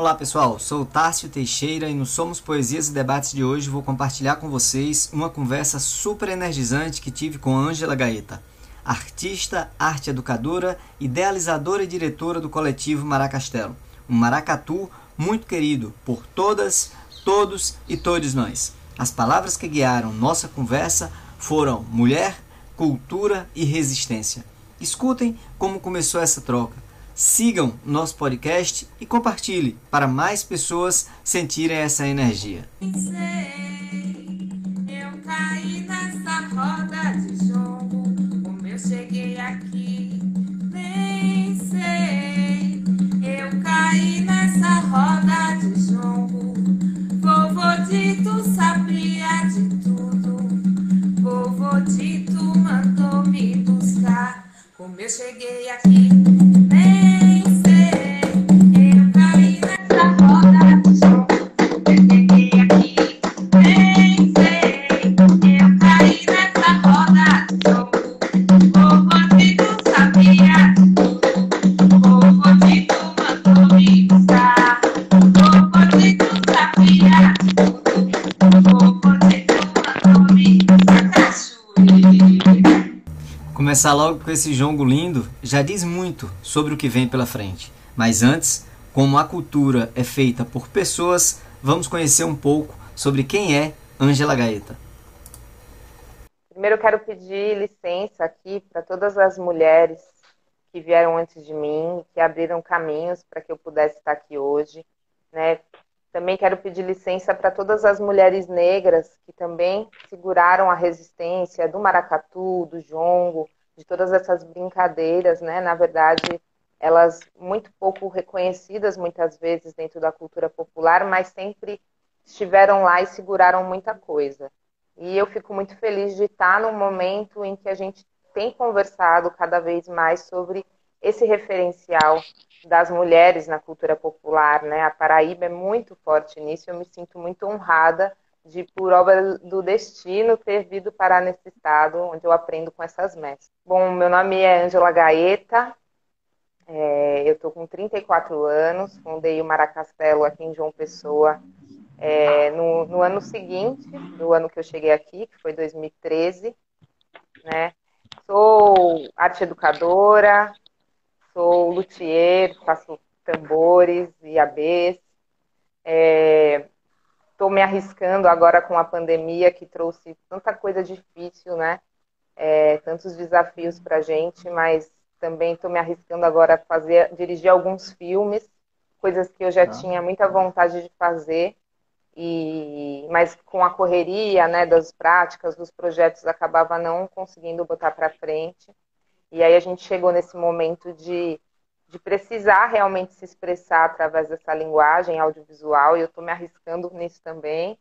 Olá pessoal, sou o Tárcio Teixeira e no Somos Poesias e Debates de hoje vou compartilhar com vocês uma conversa super energizante que tive com Ângela Gaeta, artista, arte educadora, idealizadora e diretora do coletivo Maracastelo, um maracatu muito querido por todas, todos e todos nós. As palavras que guiaram nossa conversa foram mulher, cultura e resistência. Escutem como começou essa troca sigam nosso podcast e compartilhe para mais pessoas sentirem essa energia. Começar logo com esse jongo lindo já diz muito sobre o que vem pela frente. Mas antes, como a cultura é feita por pessoas, vamos conhecer um pouco sobre quem é Ângela Gaeta. Primeiro eu quero pedir licença aqui para todas as mulheres que vieram antes de mim, que abriram caminhos para que eu pudesse estar aqui hoje, né? Também quero pedir licença para todas as mulheres negras que também seguraram a resistência do maracatu, do jongo, de todas essas brincadeiras, né? Na verdade, elas muito pouco reconhecidas muitas vezes dentro da cultura popular, mas sempre estiveram lá e seguraram muita coisa. E eu fico muito feliz de estar no momento em que a gente tem conversado cada vez mais sobre esse referencial das mulheres na cultura popular, né? A Paraíba é muito forte nisso, eu me sinto muito honrada de, por obra do destino, ter vindo parar nesse estado onde eu aprendo com essas mestras. Bom, meu nome é Ângela Gaeta, é, eu estou com 34 anos, fundei o Maracastelo aqui em João Pessoa é, no, no, ano seguinte, do ano que eu cheguei aqui, que foi 2013, né? Sou arte educadora, sou luthier, faço tambores e abês. Estou me arriscando agora com a pandemia que trouxe tanta coisa difícil, né? É, tantos desafios para a gente, mas também estou me arriscando agora a fazer, dirigir alguns filmes, coisas que eu já ah. tinha muita vontade de fazer, e mas com a correria, né, das práticas, dos projetos, acabava não conseguindo botar para frente. E aí a gente chegou nesse momento de, de precisar realmente se expressar através dessa linguagem audiovisual, e eu estou me arriscando nisso também.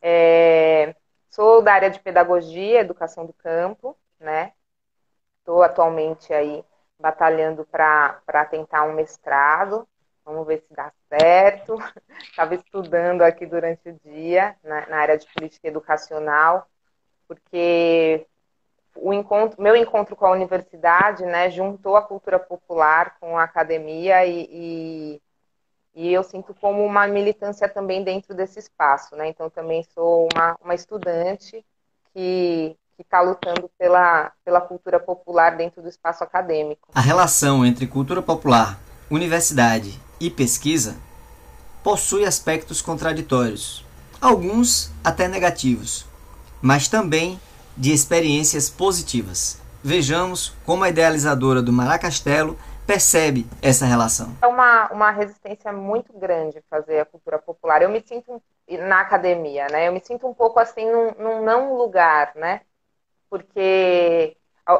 É, sou da área de pedagogia, educação do campo, né? Estou atualmente aí batalhando para tentar um mestrado. Vamos ver se dá certo. Estava estudando aqui durante o dia na, na, área de política educacional, porque o encontro, meu encontro com a universidade, né, juntou a cultura popular com a academia e, e, e eu sinto como uma militância também dentro desse espaço, né? Então também sou uma, uma estudante que está lutando pela, pela cultura popular dentro do espaço acadêmico. A relação entre cultura popular, universidade e pesquisa possui aspectos contraditórios, alguns até negativos, mas também de experiências positivas. Vejamos como a idealizadora do Maracastelo percebe essa relação. É uma, uma resistência muito grande fazer a cultura popular. Eu me sinto na academia, né? Eu me sinto um pouco assim num, num não lugar, né? porque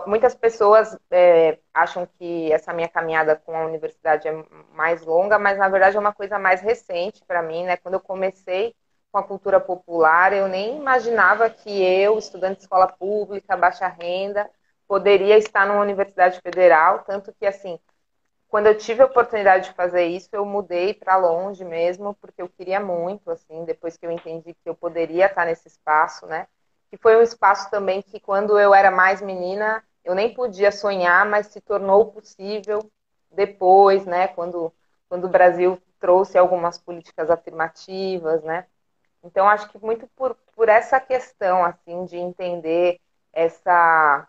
muitas pessoas é, acham que essa minha caminhada com a universidade é mais longa, mas na verdade é uma coisa mais recente para mim, né? Quando eu comecei com a cultura popular, eu nem imaginava que eu, estudante de escola pública, baixa renda, poderia estar numa universidade federal, tanto que assim, quando eu tive a oportunidade de fazer isso, eu mudei para longe mesmo, porque eu queria muito, assim, depois que eu entendi que eu poderia estar nesse espaço, né? que foi um espaço também que quando eu era mais menina eu nem podia sonhar, mas se tornou possível depois, né? Quando quando o Brasil trouxe algumas políticas afirmativas, né? Então, acho que muito por, por essa questão, assim, de entender essa,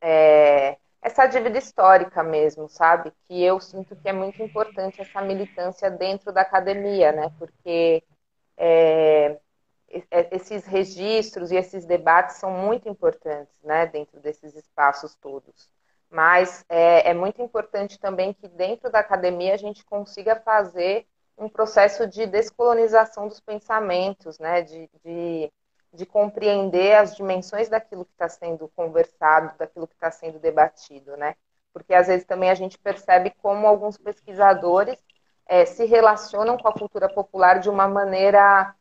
é, essa dívida histórica mesmo, sabe? Que eu sinto que é muito importante essa militância dentro da academia, né? Porque é, esses registros e esses debates são muito importantes, né? Dentro desses espaços todos. Mas é, é muito importante também que dentro da academia a gente consiga fazer um processo de descolonização dos pensamentos, né? De, de, de compreender as dimensões daquilo que está sendo conversado, daquilo que está sendo debatido, né? Porque às vezes também a gente percebe como alguns pesquisadores é, se relacionam com a cultura popular de uma maneira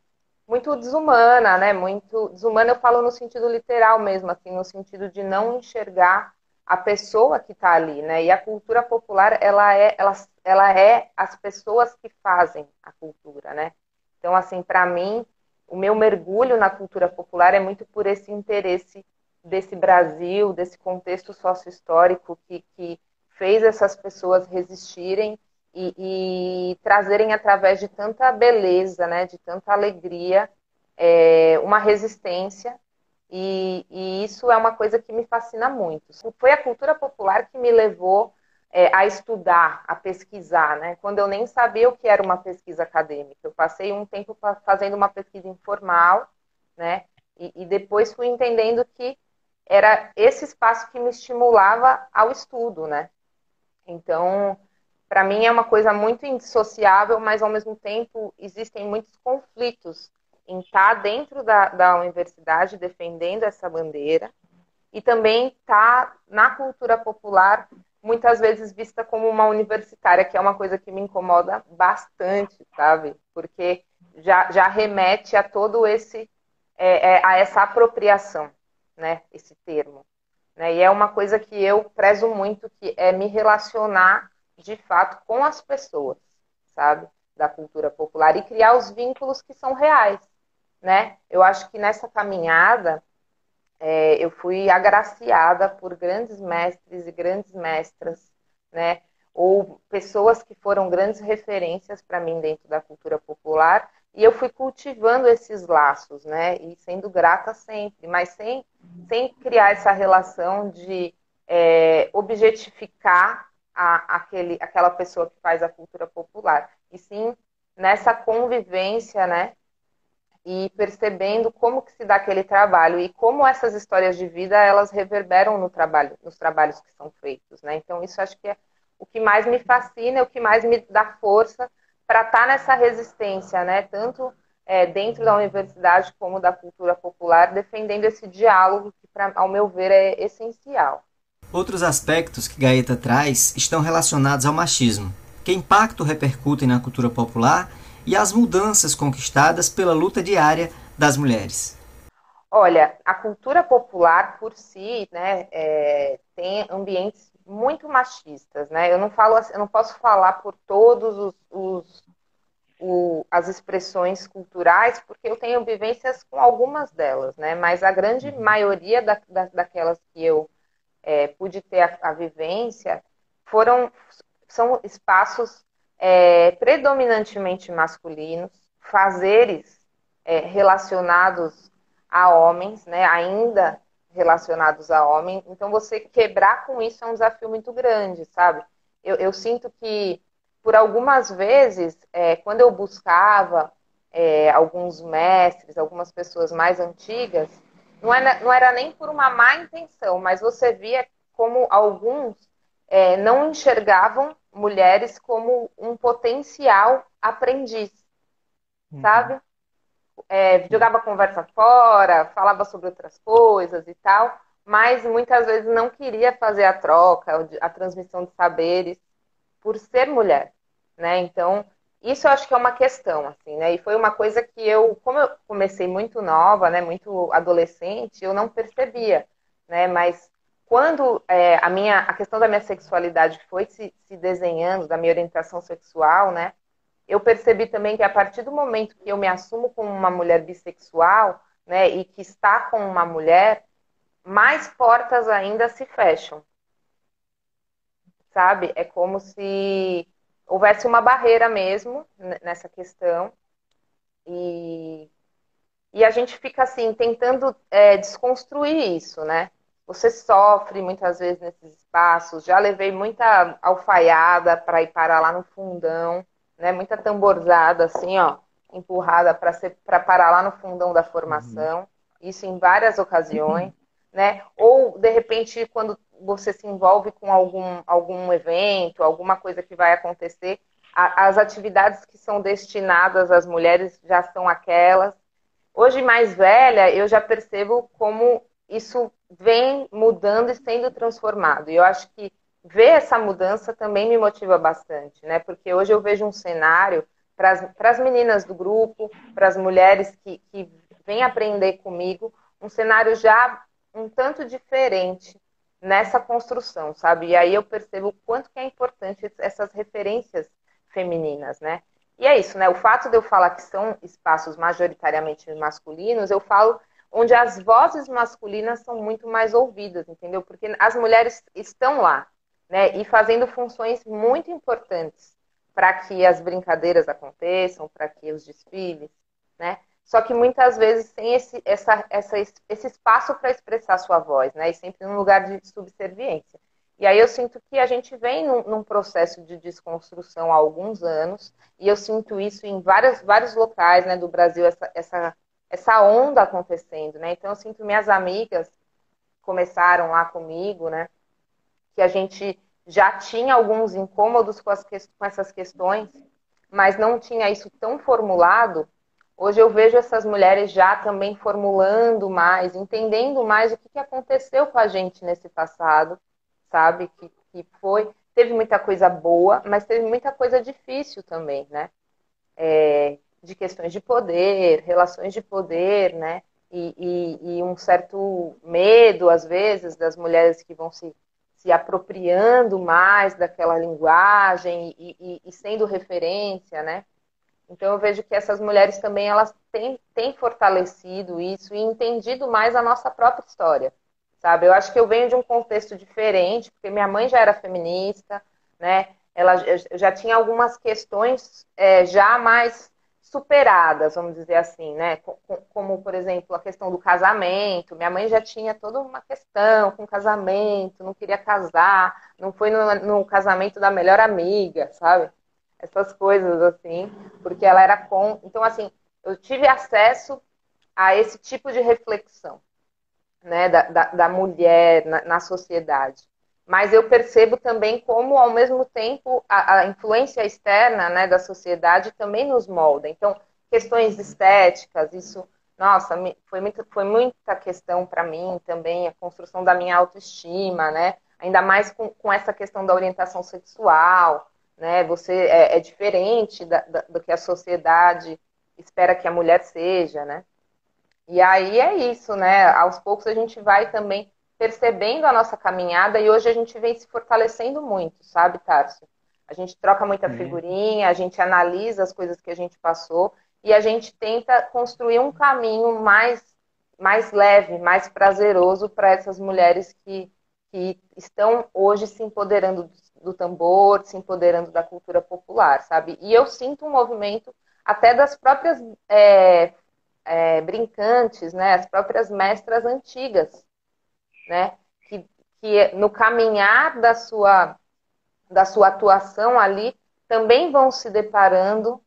muito desumana, né? Muito desumana eu falo no sentido literal mesmo, assim, no sentido de não enxergar a pessoa que está ali, né? E a cultura popular, ela é, ela, ela é as pessoas que fazem a cultura, né? Então, assim, para mim, o meu mergulho na cultura popular é muito por esse interesse desse Brasil, desse contexto sócio-histórico que, que fez essas pessoas resistirem e, e, trazerem através de tanta beleza, né, de tanta alegria, é, uma resistência e, e, isso é uma coisa que me fascina muito. Foi a cultura popular que me levou é, a estudar, a pesquisar, né? Quando eu nem sabia o que era uma pesquisa acadêmica. Eu passei um tempo fazendo uma pesquisa informal, né? E, e depois fui entendendo que era esse espaço que me estimulava ao estudo, né? Então, para mim é uma coisa muito indissociável, mas ao mesmo tempo existem muitos conflitos em estar tá dentro da, da universidade defendendo essa bandeira e também estar tá na cultura popular muitas vezes vista como uma universitária, que é uma coisa que me incomoda bastante, sabe? Porque já, já remete a todo esse é, é, a essa apropriação, né? Esse termo, né? E é uma coisa que eu prezo muito, que é me relacionar de fato com as pessoas, sabe? Da cultura popular e criar os vínculos que são reais, né? Eu acho que nessa caminhada é, eu fui agraciada por grandes mestres e grandes mestras, né? Ou pessoas que foram grandes referências para mim dentro da cultura popular e eu fui cultivando esses laços, né? E sendo grata sempre, mas sem, sem criar essa relação de é, objetificar a, aquele, aquela pessoa que faz a cultura popular, e sim nessa convivência, né? E percebendo como que se dá aquele trabalho e como essas histórias de vida elas reverberam no trabalho, nos trabalhos que são feitos, né? Então isso acho que é o que mais me fascina, é o que mais me dá força para estar tá nessa resistência, né? Tanto é, dentro da universidade como da cultura popular, defendendo esse diálogo que, pra, ao meu ver, é essencial. Outros aspectos que Gaeta traz estão relacionados ao machismo. Que impacto repercutem na cultura popular e as mudanças conquistadas pela luta diária das mulheres? Olha, a cultura popular por si, né, é, tem ambientes muito machistas, né? Eu não falo, eu não posso falar por todos os, os o, as expressões culturais, porque eu tenho vivências com algumas delas, né? Mas a grande uhum. maioria da, da, daquelas que eu é, pude ter a, a, vivência foram são espaços é, predominantemente masculinos, fazeres é, relacionados a homens, né, ainda relacionados a homem. Então, você quebrar com isso é um desafio muito grande, sabe? Eu, eu sinto que, por algumas vezes, é, quando eu buscava é, alguns mestres, algumas pessoas mais antigas, não era, não era nem por uma má intenção, mas você via como alguns é, não enxergavam mulheres como um potencial aprendiz, uhum. sabe? É, jogava conversa fora, falava sobre outras coisas e tal, mas muitas vezes não queria fazer a troca, a transmissão de saberes por ser mulher, né? Então, isso eu acho que é uma questão, assim, né? E foi uma coisa que eu, como eu comecei muito nova, né, muito adolescente, eu não percebia, né? Mas quando é, a minha a questão da minha sexualidade foi se, se, desenhando, da minha orientação sexual, né? Eu percebi também que a partir do momento que eu me assumo como uma mulher bissexual, né, e que está com uma mulher, mais portas ainda se fecham. Sabe? É como se houvesse uma barreira mesmo nessa questão. E, e a gente fica assim, tentando é, desconstruir isso, né? Você sofre muitas vezes nesses espaços. Já levei muita alfaiada para ir parar lá no fundão, né? Muita tamborzada, assim, ó, empurrada para parar lá no fundão da formação. Uhum. Isso em várias ocasiões, né? Ou de repente quando você se envolve com algum, algum evento, alguma coisa que vai acontecer, a, as atividades que são destinadas às mulheres já são aquelas. Hoje, mais velha, eu já percebo como isso vem mudando e sendo transformado. E eu acho que ver essa mudança também me motiva bastante, né? Porque hoje eu vejo um cenário para as meninas do grupo, para as mulheres que, que vêm aprender comigo, um cenário já um tanto diferente nessa construção, sabe? E aí eu percebo o quanto que é importante essas referências femininas, né? E é isso, né? O fato de eu falar que são espaços majoritariamente masculinos, eu falo onde as vozes masculinas são muito mais ouvidas, entendeu? Porque as mulheres estão lá, né? E fazendo funções muito importantes para que as brincadeiras aconteçam, para que os desfiles, né? Só que muitas vezes tem esse, essa, essa, esse espaço para expressar sua voz, né? E sempre num lugar de subserviência. E aí eu sinto que a gente vem num, num, processo de desconstrução há alguns anos, e eu sinto isso em vários, vários locais né, do Brasil, essa, essa, essa onda acontecendo, né? Então eu sinto minhas amigas começaram lá comigo, né? Que a gente já tinha alguns incômodos com, as, com essas questões, mas não tinha isso tão formulado Hoje eu vejo essas mulheres já também formulando mais, entendendo mais o que, aconteceu com a gente nesse passado, sabe? Que, que foi. Teve muita coisa boa, mas teve muita coisa difícil também, né? É, de questões de poder, relações de poder, né? E, e, e, um certo medo, às vezes, das mulheres que vão se, se apropriando mais daquela linguagem e, e sendo referência, né? Então eu vejo que essas mulheres também elas têm, têm fortalecido isso e entendido mais a nossa própria história, sabe? Eu acho que eu venho de um contexto diferente, porque minha mãe já era feminista, né? Ela já tinha algumas questões é, já mais superadas, vamos dizer assim, né? Como, por exemplo, a questão do casamento. Minha mãe já tinha toda uma questão com casamento, não queria casar, não foi no, no casamento da melhor amiga, sabe? essas coisas assim, porque ela era com. Então, assim, eu tive acesso a esse tipo de reflexão, né, da, da, da mulher na, na, sociedade. Mas eu percebo também como, ao mesmo tempo, a, a influência externa, né, da sociedade também nos molda. Então, questões estéticas, isso, nossa, foi, muito, foi muita questão para mim também, a construção da minha autoestima, né, ainda mais com, com essa questão da orientação sexual, né? Você é, é diferente da, da, do que a sociedade espera que a mulher seja, né? E aí é isso, né? Aos poucos a gente vai também percebendo a nossa caminhada e hoje a gente vem se fortalecendo muito, sabe, Tarso? A gente troca muita figurinha, a gente analisa as coisas que a gente passou e a gente tenta construir um caminho mais, mais leve, mais prazeroso para essas mulheres que, que estão hoje se empoderando do tambor, se empoderando da cultura popular, sabe? E eu sinto um movimento até das próprias é, é, brincantes, né? As próprias mestras antigas, né? Que, que no caminhar da sua, da sua atuação ali também vão se deparando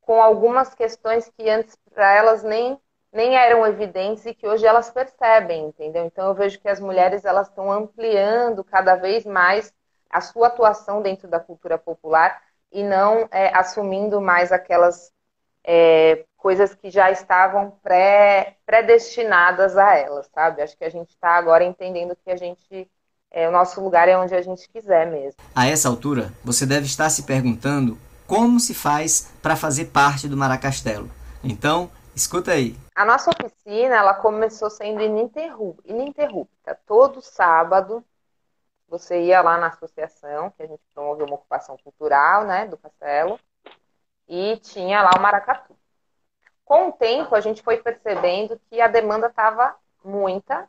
com algumas questões que antes para elas nem nem eram evidentes e que hoje elas percebem, entendeu? Então eu vejo que as mulheres elas estão ampliando cada vez mais a sua atuação dentro da cultura popular e não é, assumindo mais aquelas é, coisas que já estavam pré, predestinadas a elas, sabe? Acho que a gente está agora entendendo que a gente é, o nosso lugar é onde a gente quiser mesmo. A essa altura, você deve estar se perguntando como se faz para fazer parte do Maracastelo. Então, escuta aí. A nossa oficina, ela começou sendo ininterrupta. Todo sábado, você ia lá na associação, que a gente promoveu uma ocupação cultural, né, do castelo, e tinha lá o maracatu. Com o tempo, a gente foi percebendo que a demanda estava muita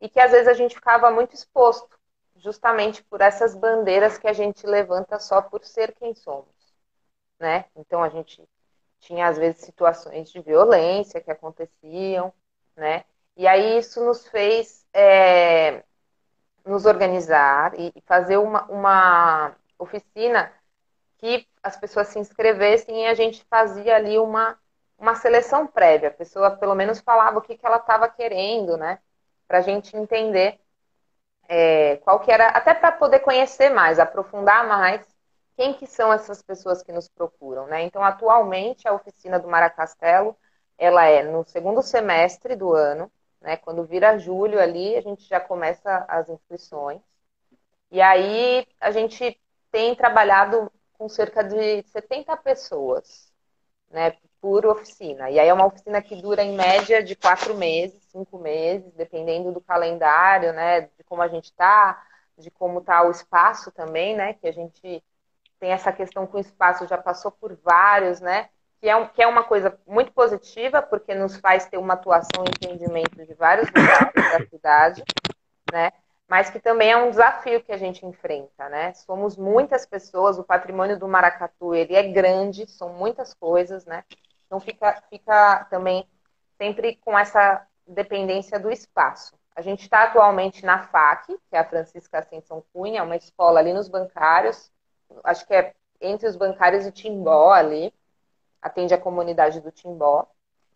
e que às vezes a gente ficava muito exposto. justamente por essas bandeiras que a gente levanta só por ser quem somos, né? Então a gente tinha às vezes situações de violência que aconteciam, né? E aí isso nos fez é, nos organizar e fazer uma, uma oficina que as pessoas se inscrevessem e a gente fazia ali uma, uma seleção prévia. A pessoa pelo menos falava o que, que ela estava querendo, né? Para a gente entender é, qual que era, até para poder conhecer mais, aprofundar mais quem que são essas pessoas que nos procuram, né? Então, atualmente, a oficina do Maracastelo, ela é no segundo semestre do ano, né? Quando vira julho ali, a gente já começa as inscrições. E aí, a gente tem trabalhado com cerca de 70 pessoas, né? Por oficina. E aí é uma oficina que dura em média de quatro meses, cinco meses, dependendo do calendário, né? De como a gente está, de como está o espaço também, né? Que a gente tem essa questão com o espaço, já passou por vários, né? Que é, um, que é uma coisa muito positiva, porque nos faz ter uma atuação e entendimento de vários lugares da cidade, né? Mas que também é um desafio que a gente enfrenta, né? Somos muitas pessoas, o patrimônio do Maracatu, ele é grande, são muitas coisas, né? Então fica, fica também sempre com essa dependência do espaço. A gente está atualmente na FAC, que é a Francisca Ascensão Cunha, uma escola ali nos bancários, acho que é entre os bancários e Timbó ali, atende a comunidade do Timbó.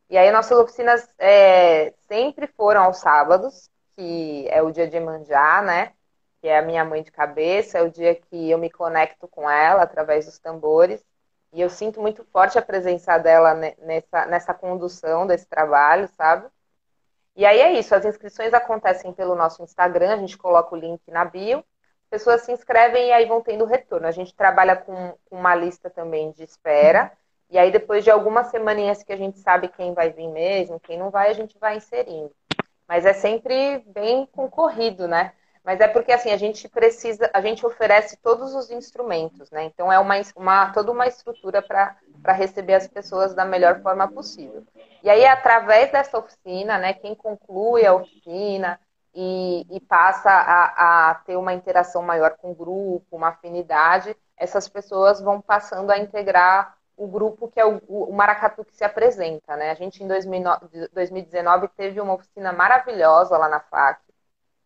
E aí nossas oficinas é, sempre foram aos sábados, que é o dia de Emanjá, né? Que é a minha mãe de cabeça, é o dia que eu me conecto com ela através dos tambores. E eu sinto muito forte a presença dela nessa, nessa condução desse trabalho, sabe? E aí é isso, as inscrições acontecem pelo nosso Instagram, a gente coloca o link na bio pessoas se inscrevem e aí vão tendo retorno. A gente trabalha com uma lista também de espera. E aí, depois de algumas semaninhas que a gente sabe quem vai vir mesmo, quem não vai, a gente vai inserindo. Mas é sempre bem concorrido, né? Mas é porque assim, a gente precisa, a gente oferece todos os instrumentos, né? Então é uma, uma toda uma estrutura para receber as pessoas da melhor forma possível. E aí, através dessa oficina, né, quem conclui a oficina, e, e passa a, a, ter uma interação maior com o grupo, uma afinidade, essas pessoas vão passando a integrar o grupo que é o, o Maracatu que se apresenta. Né? A gente, em 2019, teve uma oficina maravilhosa lá na FAC.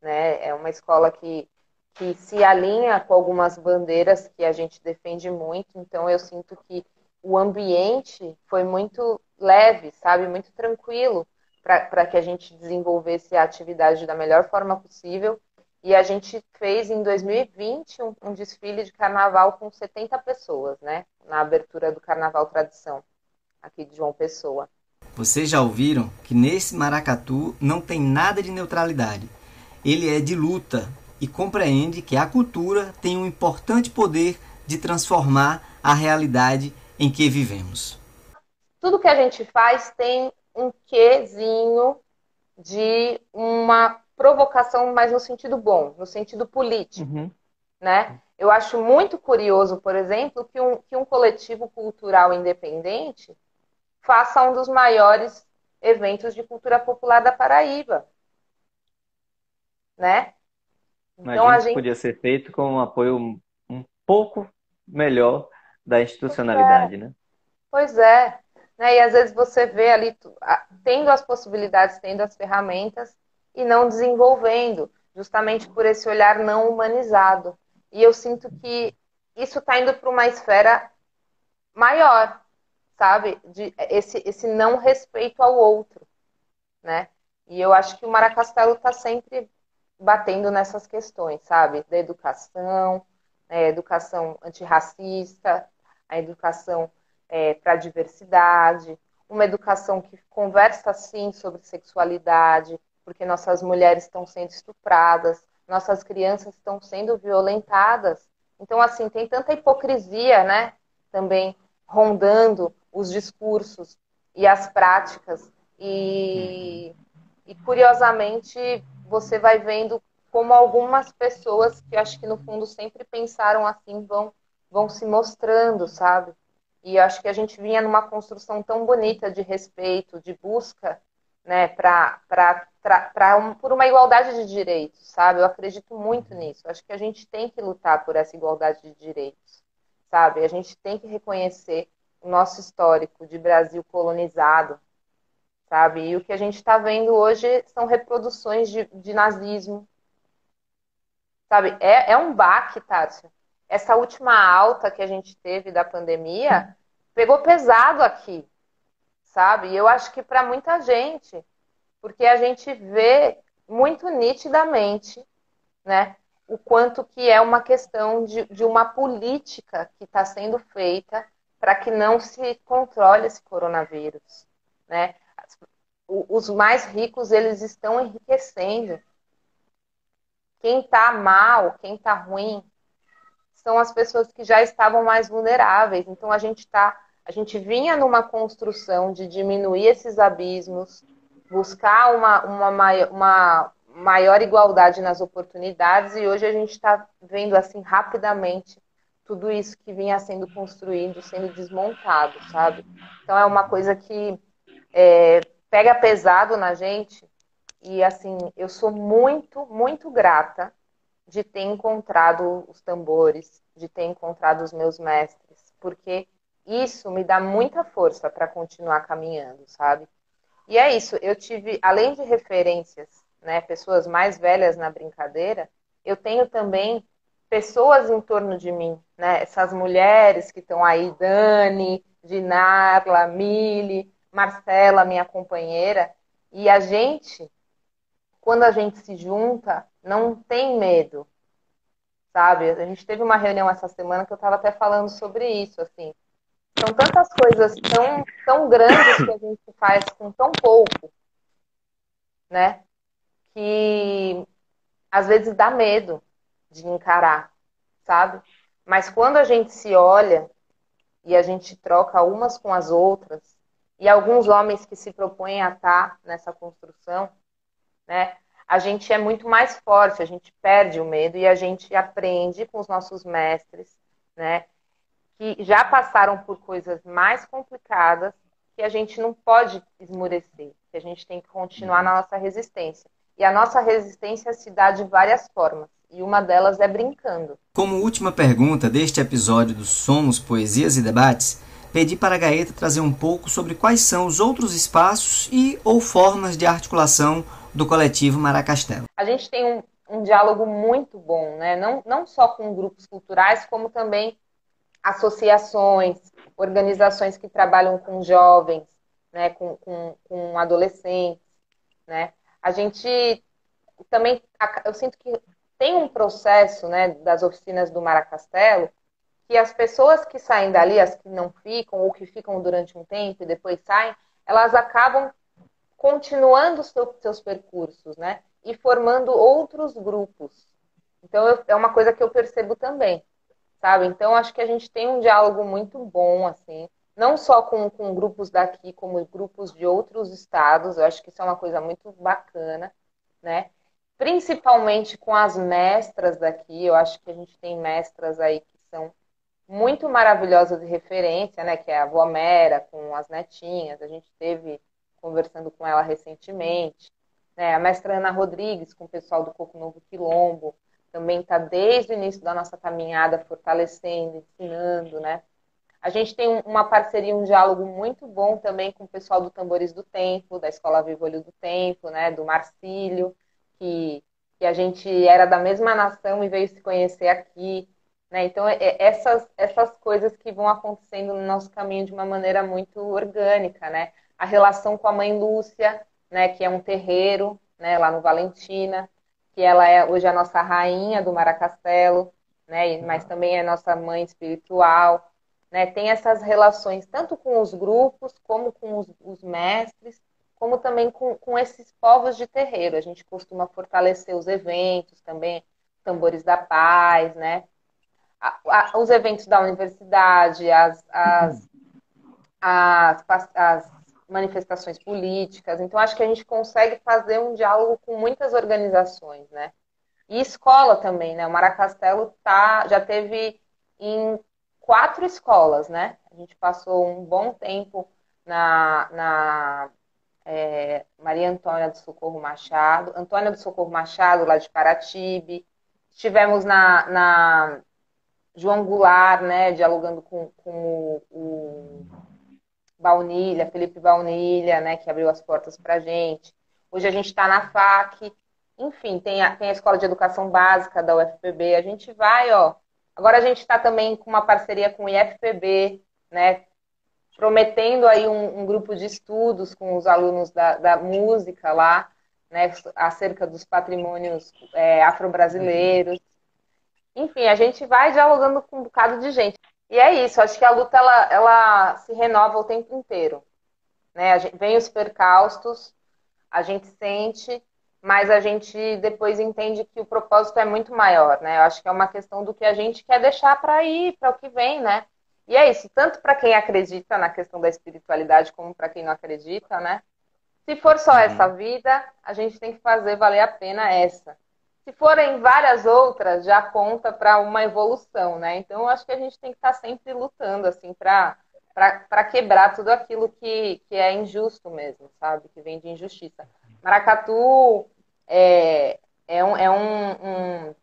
Né? É uma escola que, que se alinha com algumas bandeiras que a gente defende muito, então eu sinto que o ambiente foi muito leve, sabe? Muito tranquilo para que a gente desenvolvesse a atividade da melhor forma possível. E a gente fez em 2020 um, um, desfile de carnaval com 70 pessoas, né? Na abertura do Carnaval Tradição, aqui de João Pessoa. Vocês já ouviram que nesse maracatu não tem nada de neutralidade. Ele é de luta e compreende que a cultura tem um importante poder de transformar a realidade em que vivemos. Tudo que a gente faz tem um quezinho de uma provocação, mas no sentido bom, no sentido político, uhum. né? Eu acho muito curioso, por exemplo, que um, que um coletivo cultural independente faça um dos maiores eventos de cultura popular da Paraíba, né? Então a gente podia ser feito com um apoio um pouco melhor da institucionalidade, pois é. né? Pois é. Né? E às vezes você vê ali tendo as possibilidades, tendo as ferramentas e não desenvolvendo, justamente por esse olhar não humanizado. E eu sinto que isso está indo para uma esfera maior, sabe? De esse, esse não respeito ao outro, né? E eu acho que o Maracastelo está sempre batendo nessas questões, sabe? Da educação, né? educação antirracista, a educação é, para a diversidade, uma educação que conversa sim sobre sexualidade, porque nossas mulheres estão sendo estupradas, nossas crianças estão sendo violentadas. Então, assim, tem tanta hipocrisia, né? Também rondando os discursos e as práticas. E, e curiosamente, você vai vendo como algumas pessoas que acho que no fundo sempre pensaram assim vão, vão se mostrando, sabe? E acho que a gente vinha numa construção tão bonita de respeito, de busca, né, para um, por uma igualdade de direitos, sabe? Eu acredito muito nisso. Acho que a gente tem que lutar por essa igualdade de direitos, sabe? A gente tem que reconhecer o nosso histórico de Brasil colonizado, sabe? E o que a gente está vendo hoje são reproduções de, de nazismo, sabe? É, é um baque, Tátio. Essa última alta que a gente teve da pandemia pegou pesado aqui, sabe? E eu acho que para muita gente, porque a gente vê muito nitidamente, né? O quanto que é uma questão de, de uma política que está sendo feita para que não se controle esse coronavírus, né? os mais ricos eles estão enriquecendo. Quem está mal, quem está ruim, são as pessoas que já estavam mais vulneráveis. Então a gente tá, a gente vinha numa construção de diminuir esses abismos, buscar uma, uma, uma maior igualdade nas oportunidades e hoje a gente está vendo assim rapidamente tudo isso que vinha sendo construído, sendo desmontado, sabe? Então é uma coisa que é, pega pesado na gente. E assim, eu sou muito, muito grata de ter encontrado os tambores, de ter encontrado os meus mestres, porque isso me dá muita força para continuar caminhando, sabe? E é isso, eu tive, além de referências, né, pessoas mais velhas na brincadeira, eu tenho também pessoas em torno de mim, né? Essas mulheres que estão aí, Dani, Dinarla, Mili, Marcela, minha companheira, e a gente, quando a gente se junta, não tem medo, sabe? A gente teve uma reunião essa semana que eu estava até falando sobre isso, assim. São tantas coisas tão, tão grandes que a gente faz com tão pouco, né? Que às vezes dá medo de encarar, sabe? Mas quando a gente se olha e a gente troca umas com as outras, e alguns homens que se propõem a estar nessa construção, né? A gente é muito mais forte, a gente perde o medo e a gente aprende com os nossos mestres, né? Que já passaram por coisas mais complicadas que a gente não pode esmurecer, que a gente tem que continuar na nossa resistência. E a nossa resistência se dá de várias formas, e uma delas é brincando. Como última pergunta deste episódio do Somos Poesias e Debates, pedi para a Gaeta trazer um pouco sobre quais são os outros espaços e ou formas de articulação do coletivo Maracastelo. A gente tem um, um diálogo muito bom, né? não, não só com grupos culturais, como também associações, organizações que trabalham com jovens, né? com, com, com adolescentes. Né? A gente também, eu sinto que tem um processo né, das oficinas do Maracastelo que as pessoas que saem dali, as que não ficam ou que ficam durante um tempo e depois saem, elas acabam continuando seu, seus percursos, né? E formando outros grupos. Então, eu, é uma coisa que eu percebo também, sabe? Então, acho que a gente tem um diálogo muito bom, assim, não só com, com grupos daqui, como grupos de outros estados. Eu acho que isso é uma coisa muito bacana, né? Principalmente com as mestras daqui. Eu acho que a gente tem mestras aí que são muito maravilhosa de referência, né, que é a avó Mera com as netinhas. A gente teve conversando com ela recentemente. Né, a mestra Ana Rodrigues com o pessoal do Coco Novo Quilombo também está desde o início da nossa caminhada fortalecendo, ensinando, né? A gente tem uma parceria, um diálogo muito bom também com o pessoal do Tambores do Tempo, da Escola Vivo Olho do Tempo, né, do Marcílio, que, que a gente era da mesma nação e veio se conhecer aqui. Né? Então, é, é, essas, essas coisas que vão acontecendo no nosso caminho de uma maneira muito orgânica, né? A relação com a mãe Lúcia, né, que é um terreiro, né, lá no Valentina, que ela é hoje a nossa rainha do Maracastelo, né, mas também é nossa mãe espiritual, né? Tem essas relações tanto com os grupos, como com os, os mestres, como também com, com esses povos de terreiro. A gente costuma fortalecer os eventos também, tambores da paz, né? a, os eventos da universidade, as, as, as, as, manifestações políticas. Então, acho que a gente consegue fazer um diálogo com muitas organizações, né? E escola também, né? O Maracastelo tá, já teve em quatro escolas, né? A gente passou um bom tempo na, na é, Maria Antônia do Socorro Machado, Antônia do Socorro Machado, lá de Paratibe. Estivemos na, na João Goulart, né, dialogando com, com o, o Baunilha, Felipe Baunilha, né, que abriu as portas para a gente. Hoje a gente está na FAC, enfim, tem a, tem a Escola de Educação Básica da UFPB. A gente vai, ó. Agora a gente está também com uma parceria com o IFPB, né, prometendo aí um, um grupo de estudos com os alunos da, da música lá, né, acerca dos patrimônios é, afro-brasileiros. Enfim, a gente vai dialogando com um bocado de gente. E é isso, acho que a luta ela, ela se renova o tempo inteiro. Né? Gente, vem os percalços, a gente sente, mas a gente depois entende que o propósito é muito maior, né? Eu acho que é uma questão do que a gente quer deixar para ir, para o que vem, né? E é isso, tanto para quem acredita na questão da espiritualidade como para quem não acredita, né? Se for só uhum. essa vida, a gente tem que fazer valer a pena essa. Se forem várias outras, já conta para uma evolução, né? Então, acho que a gente tem que estar tá sempre lutando, assim, para quebrar tudo aquilo que, que é injusto mesmo, sabe? Que vem de injustiça. Maracatu é, é, um, é um, um,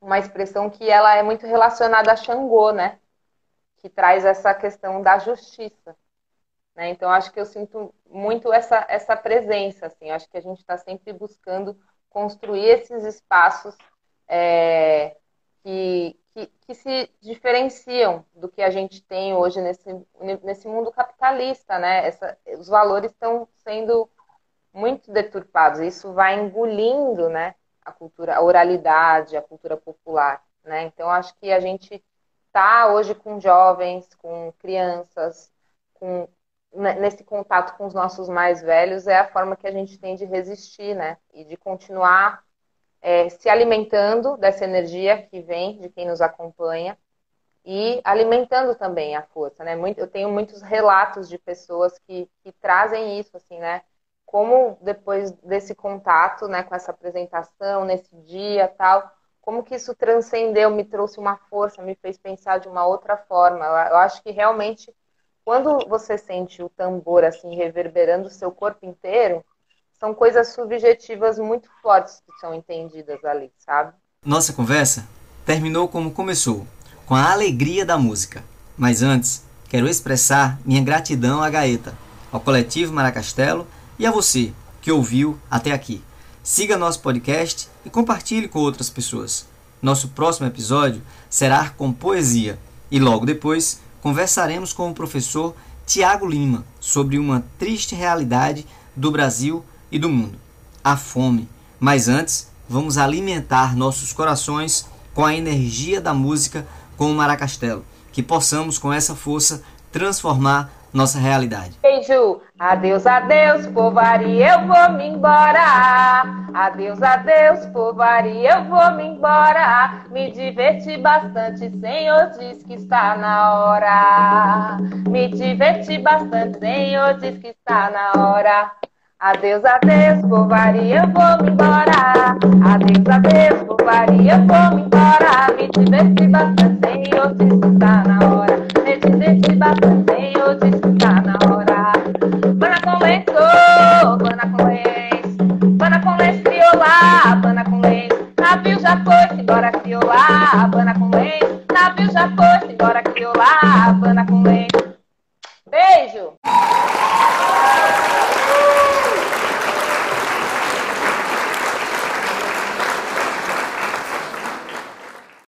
uma expressão que ela é muito relacionada a Xangô, né? que traz essa questão da justiça. Né? Então, acho que eu sinto muito essa, essa presença. Assim. Acho que a gente está sempre buscando construir esses espaços é, que, que, que, se diferenciam do que a gente tem hoje nesse, nesse mundo capitalista. Né? Essa, os valores estão sendo muito deturpados. Isso vai engolindo né, a cultura, a oralidade, a cultura popular. Né? Então, acho que a gente está hoje com jovens, com crianças, com, nesse contato com os nossos mais velhos, é a forma que a gente tem de resistir, né? E de continuar é, se alimentando dessa energia que vem de quem nos acompanha e alimentando também a força, né? Muito, eu tenho muitos relatos de pessoas que, que trazem isso, assim, né? Como depois desse contato, né, com essa apresentação, nesse dia tal, como que isso transcendeu, me trouxe uma força, me fez pensar de uma outra forma. Eu acho que realmente, quando você sente o tambor assim reverberando o seu corpo inteiro, são coisas subjetivas muito fortes que são entendidas ali, sabe? Nossa conversa terminou como começou, com a alegria da música. Mas antes, quero expressar minha gratidão à Gaeta, ao coletivo Maracastelo e a você que ouviu até aqui. Siga nosso podcast e compartilhe com outras pessoas. Nosso próximo episódio será com poesia e logo depois conversaremos com o professor Tiago Lima sobre uma triste realidade do Brasil e do mundo: a fome. Mas antes, vamos alimentar nossos corações com a energia da música com o Maracastelo, que possamos com essa força transformar nossa realidade. Beijo, adeus, adeus, povaria, eu vou me embora. Adeus, adeus, povaria, eu vou me embora. Me diverti bastante, Senhor diz que está na hora. Me diverti bastante, Senhor diz que está na hora. Adeus, adeus, povaria, eu vou me embora. Adeus, adeus, povaria, eu vou me embora. Me diverti bastante, Senhor diz que está na hora você dizer se bater ou te escutar na hora. Bana com leis, bana com leis. Bana com leis, crioula, bana com leis. Navio já foi, simbora criolá, bana com leis. Navio já foi, simbora criolá, bana com leis. Beijo!